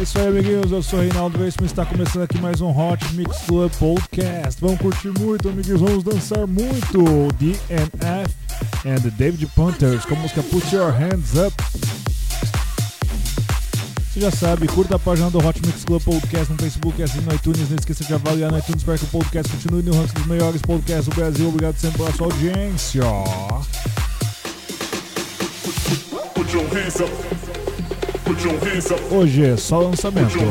É isso aí, amiguinhos. Eu sou Reinaldo Veríssimo. Está começando aqui mais um Hot Mix Club Podcast. Vamos curtir muito, amiguinhos. Vamos dançar muito. DNF and the David Panthers com a música Put Your Hands Up. Você já sabe, curta a página do Hot Mix Club Podcast no Facebook e assine no iTunes. Não esqueça de avaliar no iTunes para que o podcast continue no ranking dos melhores podcasts do Brasil. Obrigado sempre pela sua audiência. Put your hands up. Hoje é só lançamento. Ó.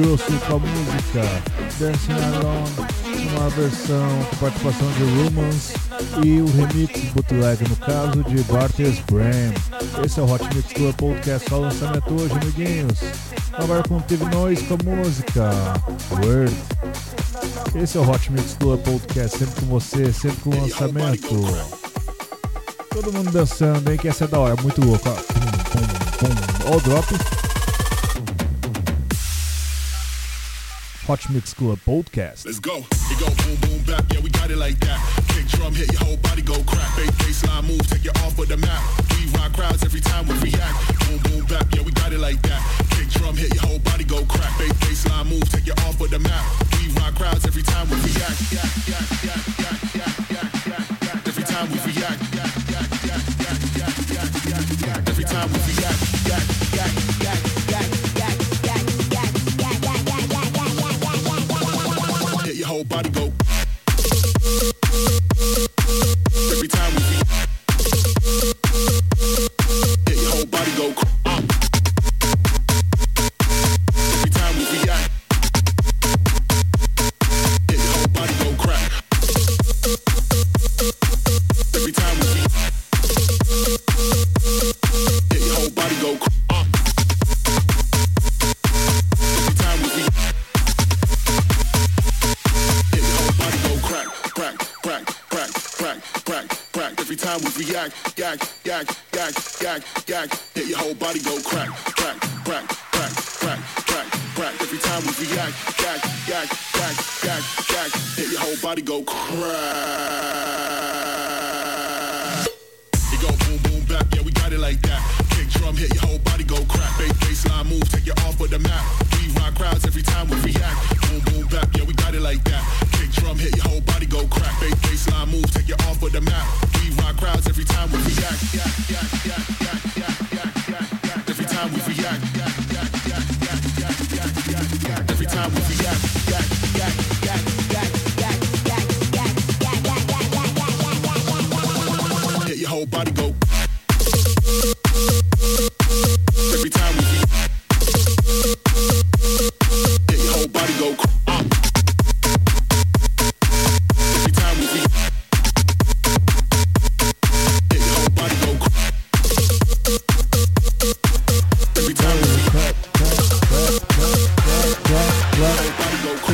Axel Engrosso com a música Dancing Alone, uma versão com participação de Rumans e o remix bootleg, no caso de Bartes Bram. Esse é o Hot Mix Club Podcast, só lançamento hoje, amiguinhos. Agora com Teve Noise com a música Word. Esse é o Hot Mix Club Podcast, sempre com você, sempre com lançamento. Todo mundo dançando, hein? Que essa é da hora, muito louco. Ó, pum, pum, pum. Ó o drop. Hot Mix Club Podcast. Let's go. It go boom boom bap, yeah we got it like that. Kick drum hit your whole body go crack. Move, take you off of the map. We rock crowds every time we react. Boom boom bap, yeah we got it like that. Kick drum hit your whole body go crack. Move, take you off of the map. We rock crowds every time we react. Yeah, yeah, yeah, yeah, yeah, yeah. Every time we react. Yeah, yeah, yeah, yeah, yeah, yeah, yeah. Every time we react. Yeah, whole body go.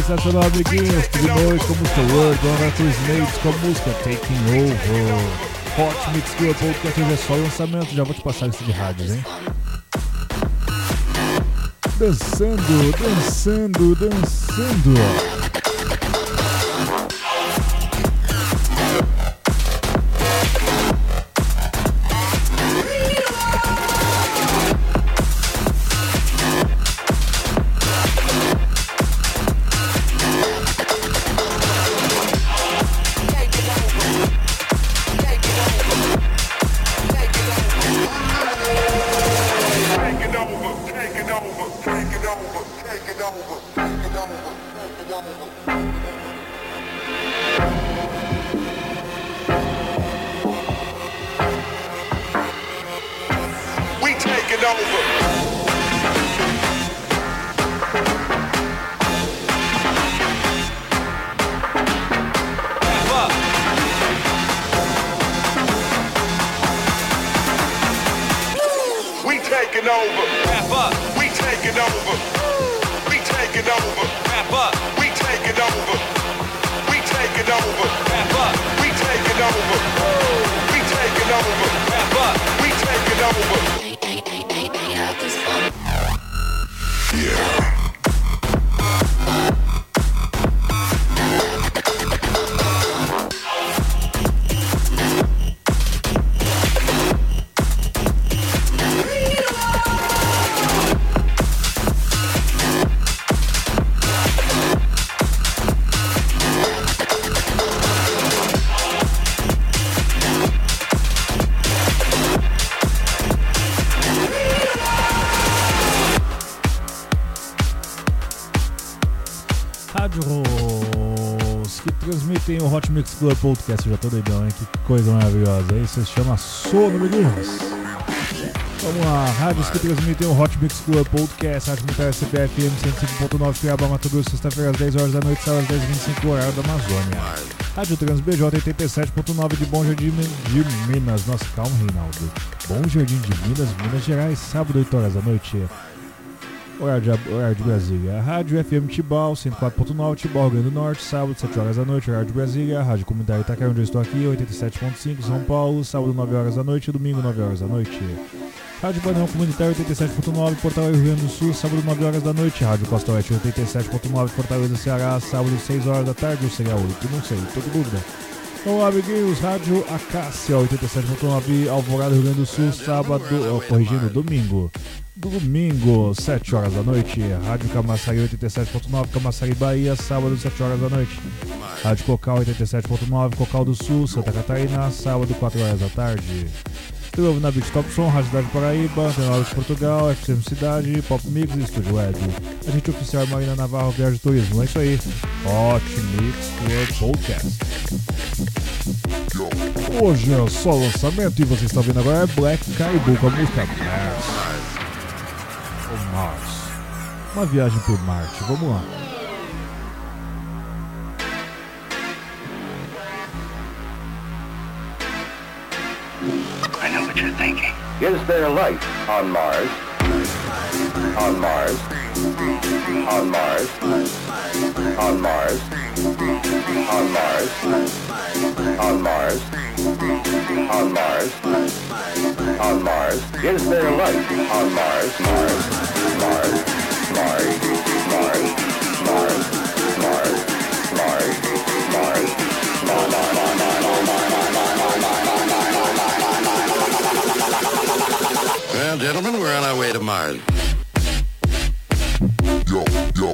Sensacional, amiguinhos. Teve Noise com a música Word, Donato Snakes com a música Taking Over. Hot Mix Club Podcast hoje é só lançamento. Já vou te passar isso de rádios, hein? Dançando, dançando, dançando. Transmitem o Hot Mix Club Podcast. Eu já tô doidão, hein? Que coisa maravilhosa. Isso se chama Sono, amiguinhos. Vamos lá, rádios que transmitem o Hot Mix Club Podcast, Rádio Comunitária CPFM 105.9 Cuiabá, Mato Grosso, sexta-feira às 10 horas da noite, sábado às 10h25, horário da Amazônia. Rádio Trans BJ 87.9 de Bom Jardim de Minas. Nossa, calma, Reinaldo. Bom Jardim de Minas, Minas Gerais, sábado 8 horas da noite. Horário de, Brasília. Rádio FM Tibau, 104.9, Tibau, Rio Grande do Norte, sábado, 7 horas da noite, horário de Brasília. Rádio Comunitária Itaquera, onde eu estou aqui, 87.5, São Paulo, sábado, 9 horas da noite, domingo, 9 horas da noite. Rádio Banão Comunitário 87.9, Fortaleza, Rio Grande do Sul, sábado, 9 horas da noite. Rádio Costa Oeste 87.9, Fortaleza, Ceará, sábado, 6 horas da tarde, ou seria 8, não sei, tô com dúvida. Olá, amiguinhos, Rádio Acácia 87.9, Alvorada, Rio Grande do Sul, sábado, corrigindo, domingo. Domingo, 7 horas da noite, Rádio Camaçari 87.9, Camaçari, Bahia, sábado, 7 horas da noite. Rádio Cocal 87.9, Cocal do Sul, Santa Catarina, sábado, 4 horas da tarde. Estou ouvindo na Beat Top Som, Rádio Cidade Paraíba, Antena de Portugal, FM Cidade, Pop Mix e Estúdio Web. A gente oficial é Marina Navarro, Viagem de Turismo. É isso aí. Hot Mix Club Podcast. Hoje é só lançamento e você está vendo agora é Black Caribou com a música. Uma viagem por Marte. Vamos lá. I know what you're thinking. Is there life on Mars? On Mars? On Mars? On Mars? On Mars? On Mars? On Mars? On Mars? Is there life on Mars? Mars? Mars? Mars? Mars? Mars? Mars? Mars? Mars? Mars? Mars, Mars. Well, gentlemen, we're on our way to Mars. Yo, yo,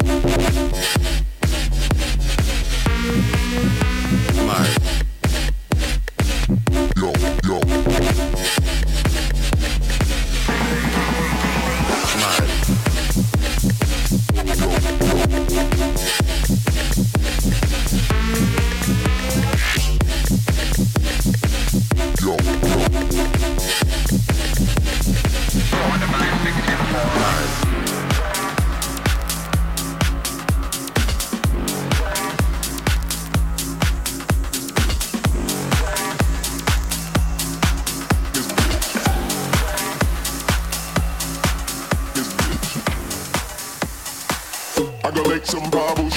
some bubbles.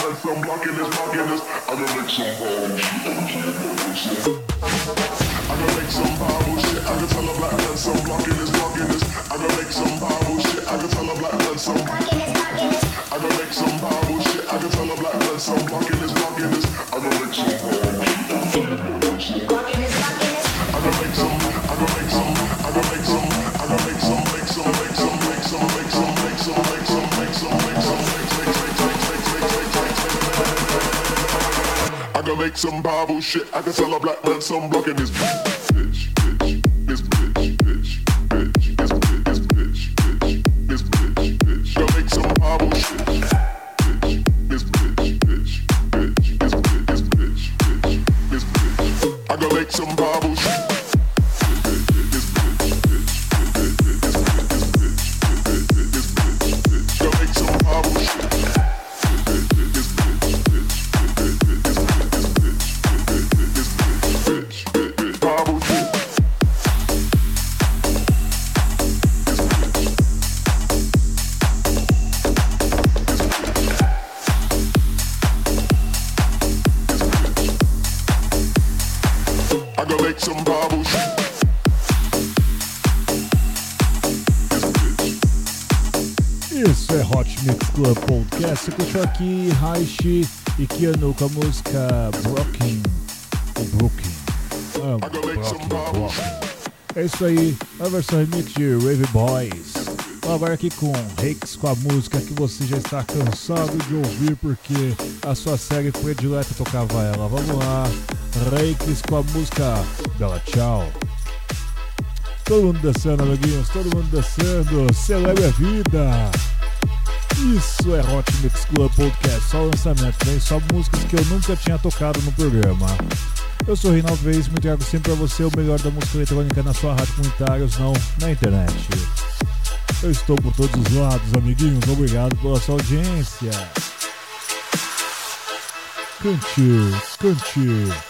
Tell a black man some. Blocking this, blocking this. I'ma make some Bible shit. I gonna make some Bible shit. I can tell a black man some. Blocking this, blocking this. I'ma make some Bible shit. I can tell a black man some. I'ma make some Bible shit. I can tell a black man some. Blocking blocking gonna make some Bible shit. I can tell a black man some blocking this Raishi e Keanu com a música Brooklyn. Broken, Broken. É isso aí, a versão remix de Rave Boys. Vamos agora aqui com Rex com a música que você já está cansado de ouvir porque a sua série predileta tocava ela. Vamos lá, Rex com a música Bela Tchau. Todo mundo dançando, amiguinhos, todo mundo dançando, celebre a vida. Isso é Hot Mix Club Podcast, só lançamento, vem só músicas que eu nunca tinha tocado no programa. Eu sou Reinaldo Reis, me trago sempre pra você o melhor da música eletrônica na sua rádio comunitários, não na internet. Eu estou por todos os lados, amiguinhos, obrigado pela sua audiência. Cante, cante.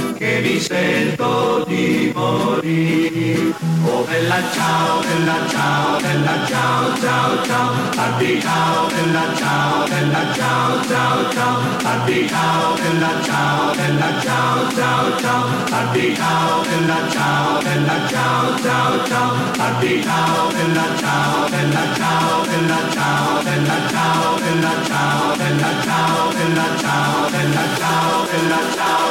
che mi sento di morire. Oh bella ciao, bella ciao, bella ciao, ciao, ciao, addi ciao, bella ciao, bella ciao, ciao, ciao, addi ciao, bella ciao, bella ciao, ciao, ciao, addi ciao, bella ciao, bella ciao, ciao, ciao, addi ciao, bella ciao, bella ciao, bella ciao, bella ciao, bella ciao, bella ciao, bella ciao, bella ciao, bella ciao, bella ciao.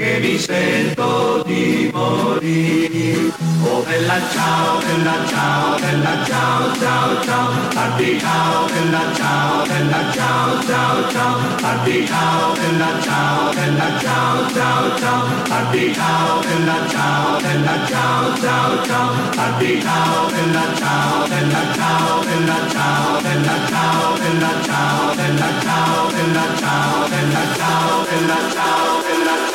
che mi sento di morire. Oh bella ciao, bella ciao, bella ciao, ciao, ciao, parti ciao, bella ciao, bella ciao, ciao, ciao, parti ciao, bella ciao, bella ciao, ciao, ciao, parti ciao, bella ciao, bella ciao, ciao, ciao, parti ciao, bella ciao, bella ciao, bella ciao, bella ciao, bella ciao, bella ciao, bella ciao, bella ciao, bella ciao, bella ciao.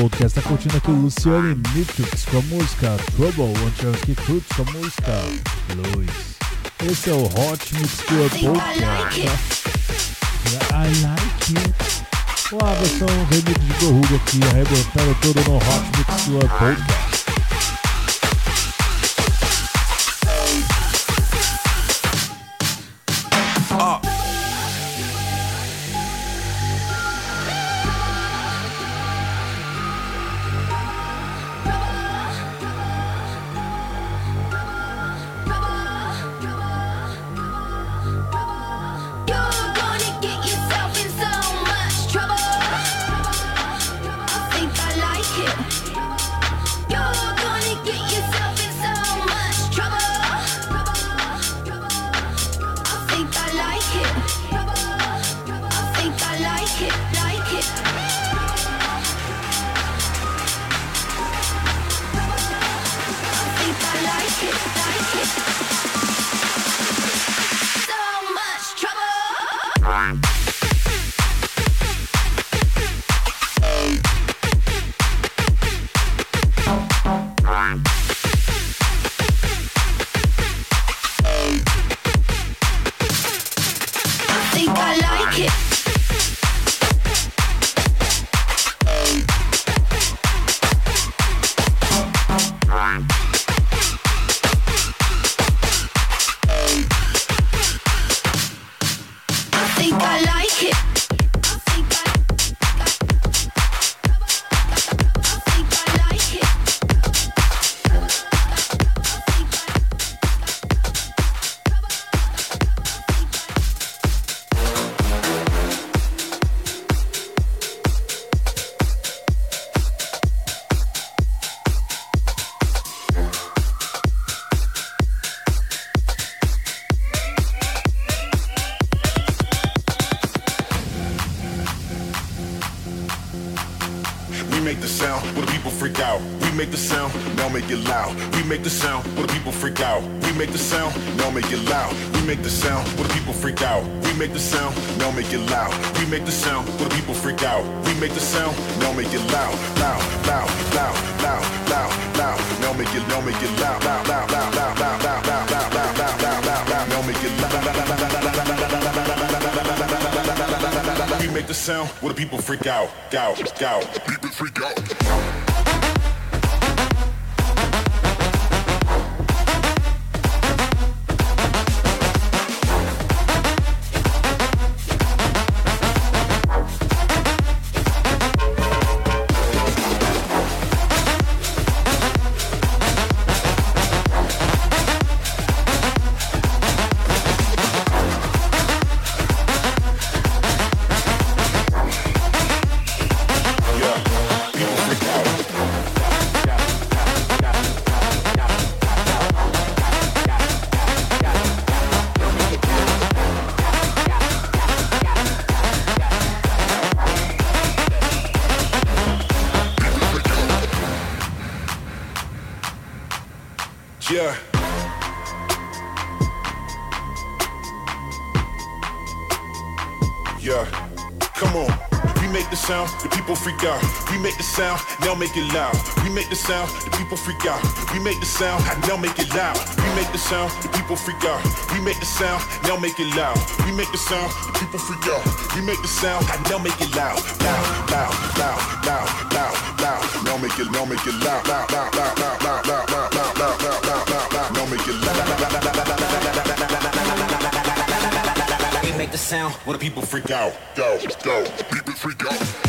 Podcast. Tá curtindo aqui o Luciane Nitrix com a música Trouble, Antiansky Cruz com a música Blues. Esse é o Hot Mix Club Podcast. I like it. Uma versão remix de Gorruga aqui, arrebentando tudo no Hot Mix Club Podcast. nice, nice, nice. Sound where the people freak out, out, out. People freak out. Now make it loud. We make the sound, the people freak out. We make the sound, now make it loud. We make the sound, the people freak out. We make the sound, now make it loud. We make the sound, the people freak out. We make the sound, now make it loud. Loud, loud, loud, loud, loud, loud. Now make it, now make it loud. Loud, loud, loud, loud, loud, loud, loud, loud, loud, loud, loud, loud, loud. Now make it loud. We make the sound where the people freak out. Go, go, people freak out.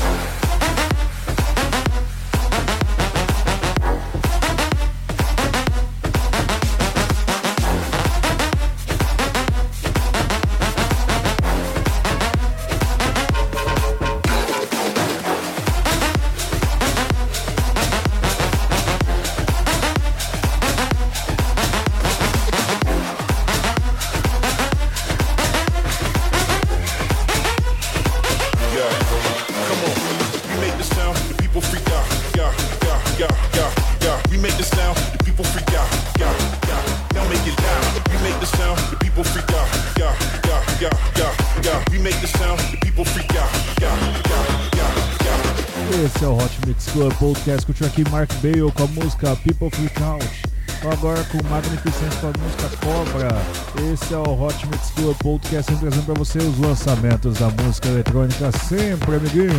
Aqui Mark Bale com a música People Freak Out. Agora com Magnificence com a música Cobra. Esse é o Hot Mix Club Podcast, sempre trazendo pra você os lançamentos da música eletrônica, sempre, amiguinhos.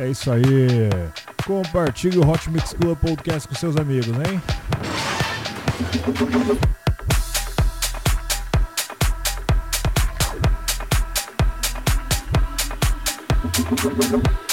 É isso aí. Compartilhe o Hot Mix Club Podcast com seus amigos, hein? Everybody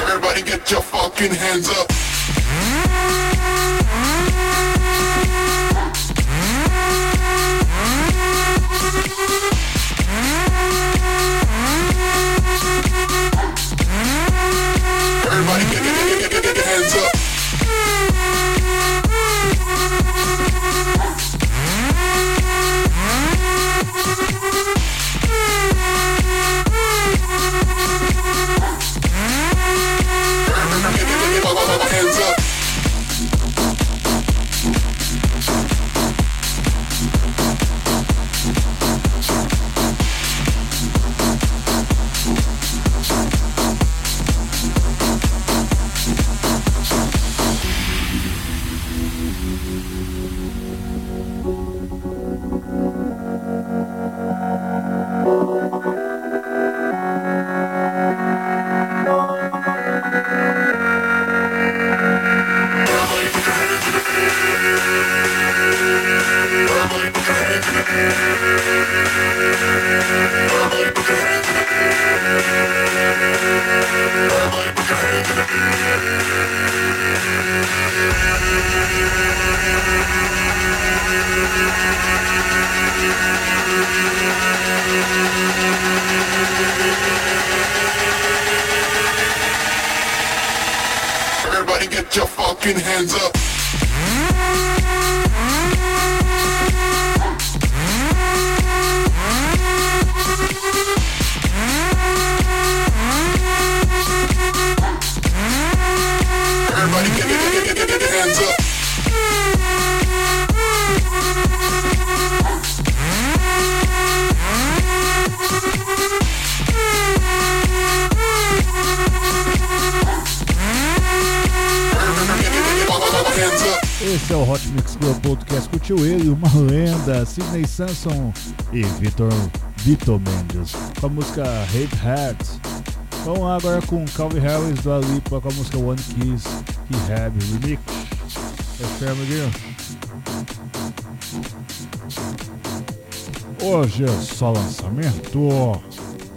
Everybody get your fucking hands up. Everybody get, get, get, get, get, get your hands up. Fucking hands up. Everybody get, get, get, get, get, get your hands up. Esse é o Hot Mix Club Podcast. Curtiu ele, uma lenda, Sidney Sanson e Vitor Vitor Mendes com a música Hate Hats. Vamos lá agora com Calvin Harris do Alipa com a música One Kiss Rehab Remix. É fé, amiguinho? Hoje é só lançamento.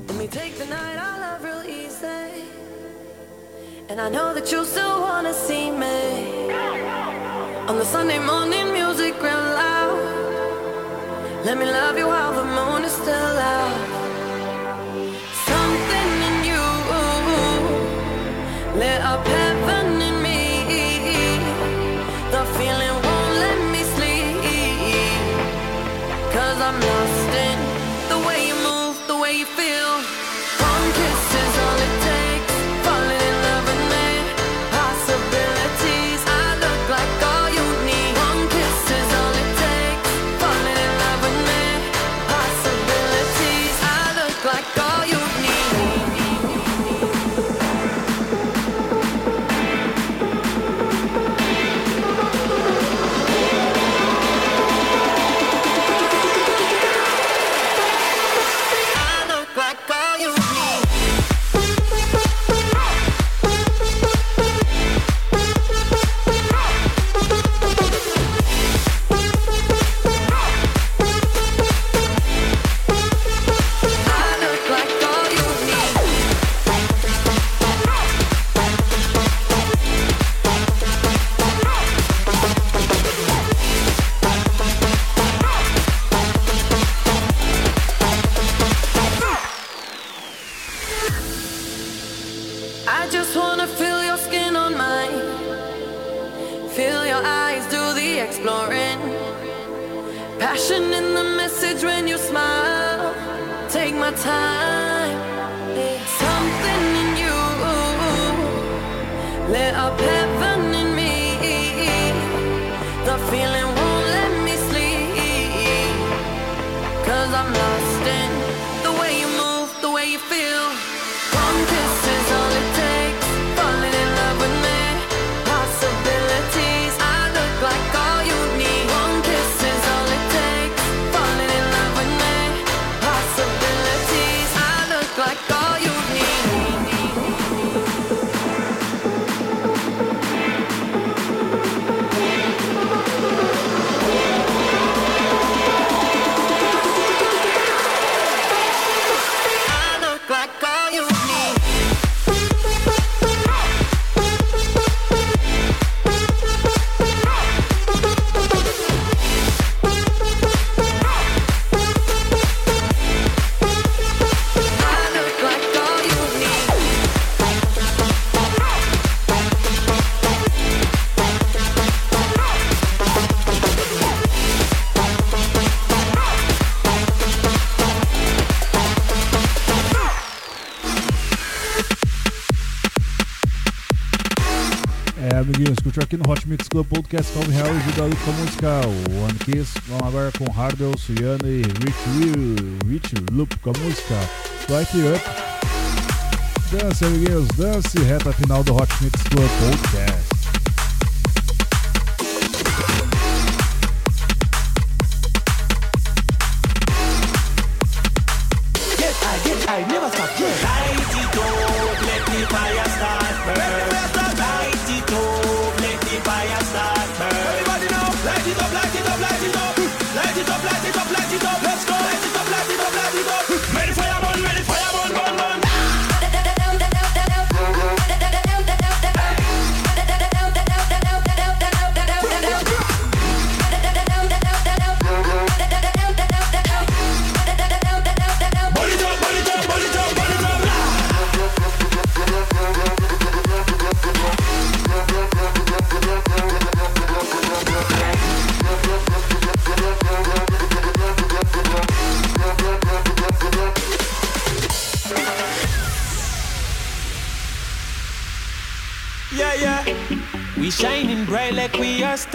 Let me take the night I love real easy. And I know that you still wanna see me. On the Sunday morning music real loud. Let me love you while the moon is still out. Something in you lit up curtiu aqui no Hot Mix Club Podcast Calvin Harris e Dali com a música One Kiss. Vamos agora com Hardwell, Suyana e Rich, Will, Rich Loop com a música Light Up. Dance, amiguinhos, dance, reta final do Hot Mix Club Podcast.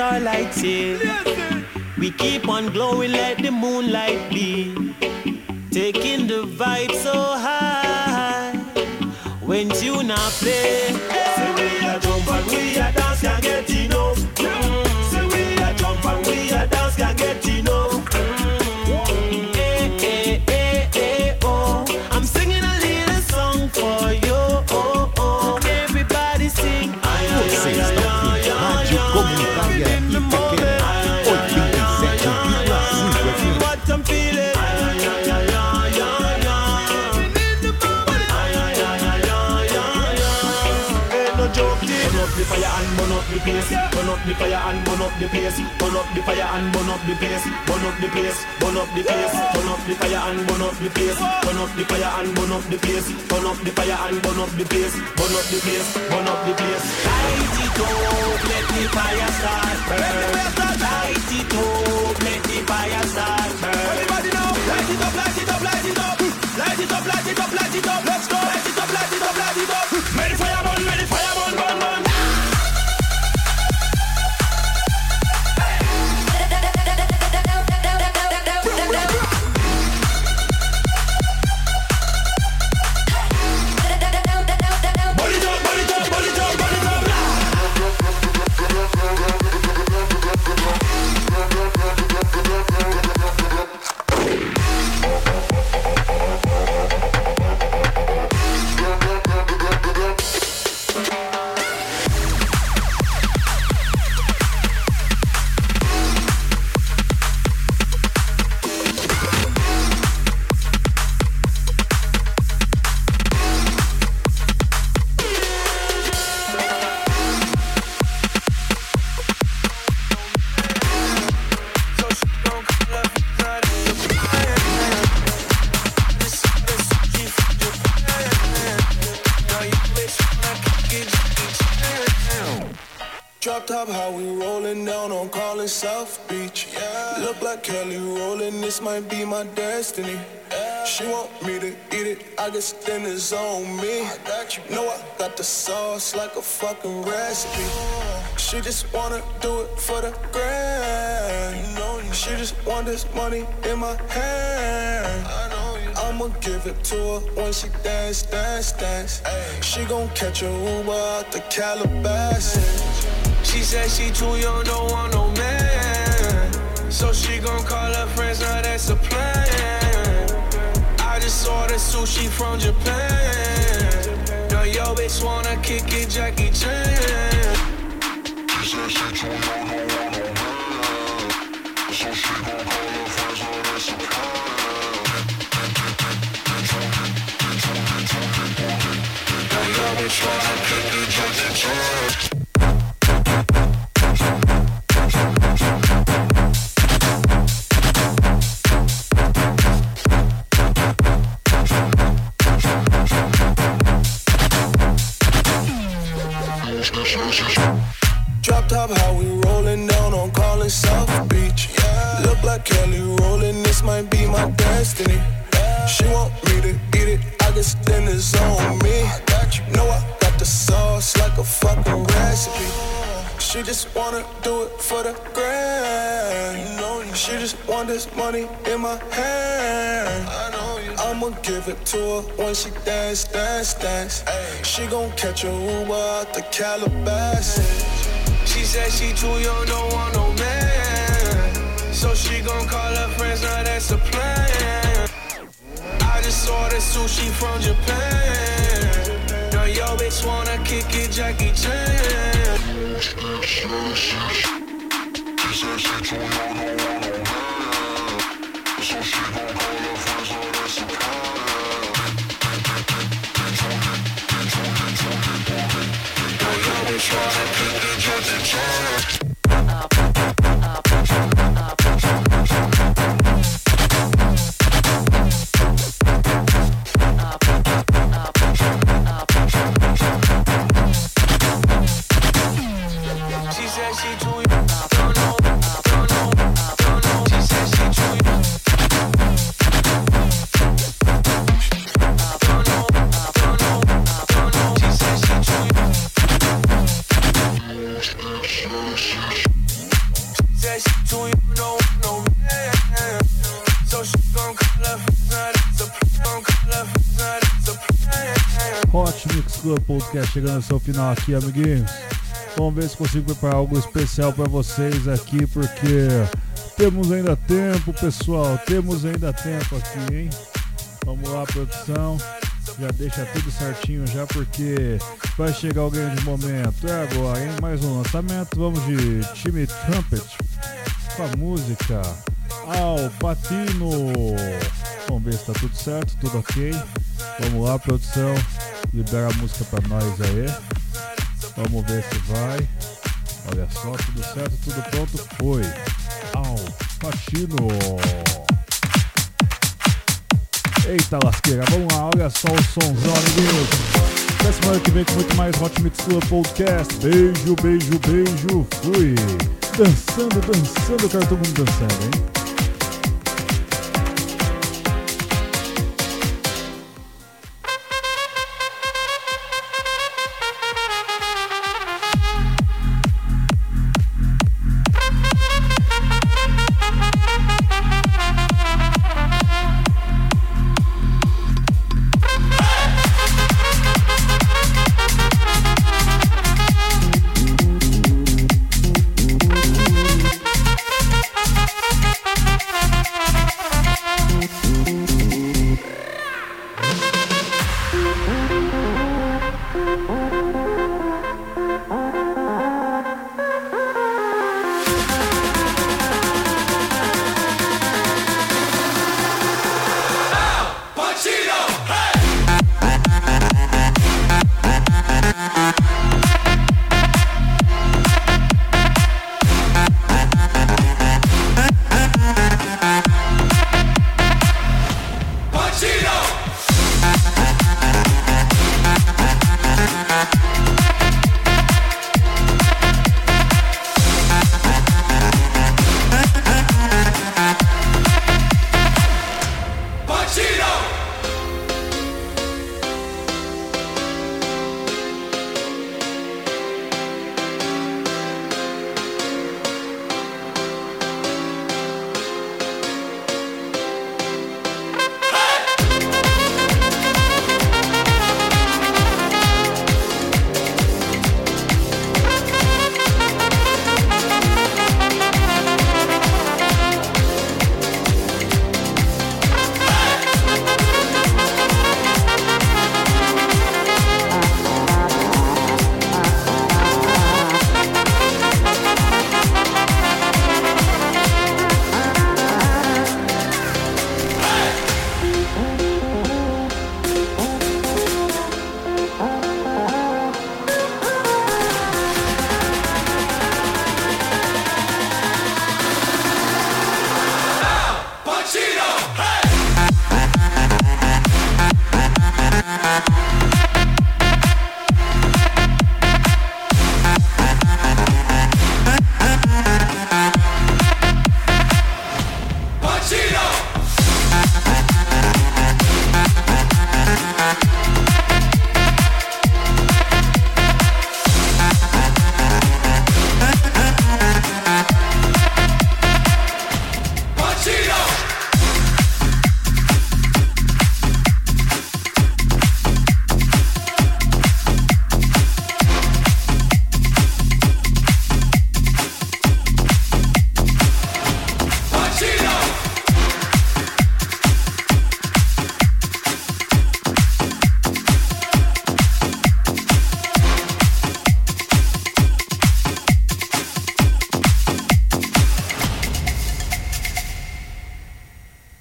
Are. We keep on glowing let the moonlight be. Taking the vibe so high. When you not play, the. Burn up the fire and burn up the place. Burn up the fire and burn up the place. Burn up the place. Burn up the place. Burn up the fire and burn up the place. Burn up the fire and burn up the place. Burn up the fire and burn up the place. Burn up the place. Burn up the place. Light it up, let the fire start burn. Light it up, let the fire start. Everybody now, light it up, light it up, light it up. Light it up, light it up, light it up. Let's go. It's on me. I got you. Know I got the sauce like a fucking recipe. She just wanna do it for the grand. You know, she just want this money in my hand. I know you. I'ma give it to her when she dance, dance, dance. She gon' catch a Uber out the Calabasas. She said she too young, don't want no man. So she gon' call her friends, now that's a plan. I just saw ordered sushi from Japan. Want this money in my hand. I'ma give it to her when she dance, dance, dance. She gon' catch a Uber out the Calabasas. She said she too young, don't want no man. So she gon' call her friends, now that's a plan. I just saw ordered sushi from Japan. Now yo bitch wanna kick it, Jackie Chan. She said she too young, Now yo bitch wanna kick it, Podcast chegando ao seu final aqui, amiguinhos. Vamos ver se consigo preparar algo especial para vocês aqui, porque temos ainda tempo, pessoal. Temos ainda tempo aqui, hein? Vamos lá, produção. Já deixa tudo certinho já, porque vai chegar o grande momento. É agora, hein? Mais um lançamento. Vamos de time Trumpet com a música Al Patino. Vamos ver se tá tudo certo, tudo ok. Vamos lá, produção. Libera a música pra nós aí. Vamos ver se vai. Olha só, tudo certo, tudo pronto. Foi. Al Patino. Eita lasqueira, vamos lá, olha só o somzão, amiguinhos. Até semana que vem com muito mais Hot Mix Club Podcast. Beijo, beijo, beijo. Fui. Dançando, dançando, quero todo mundo dançando, hein?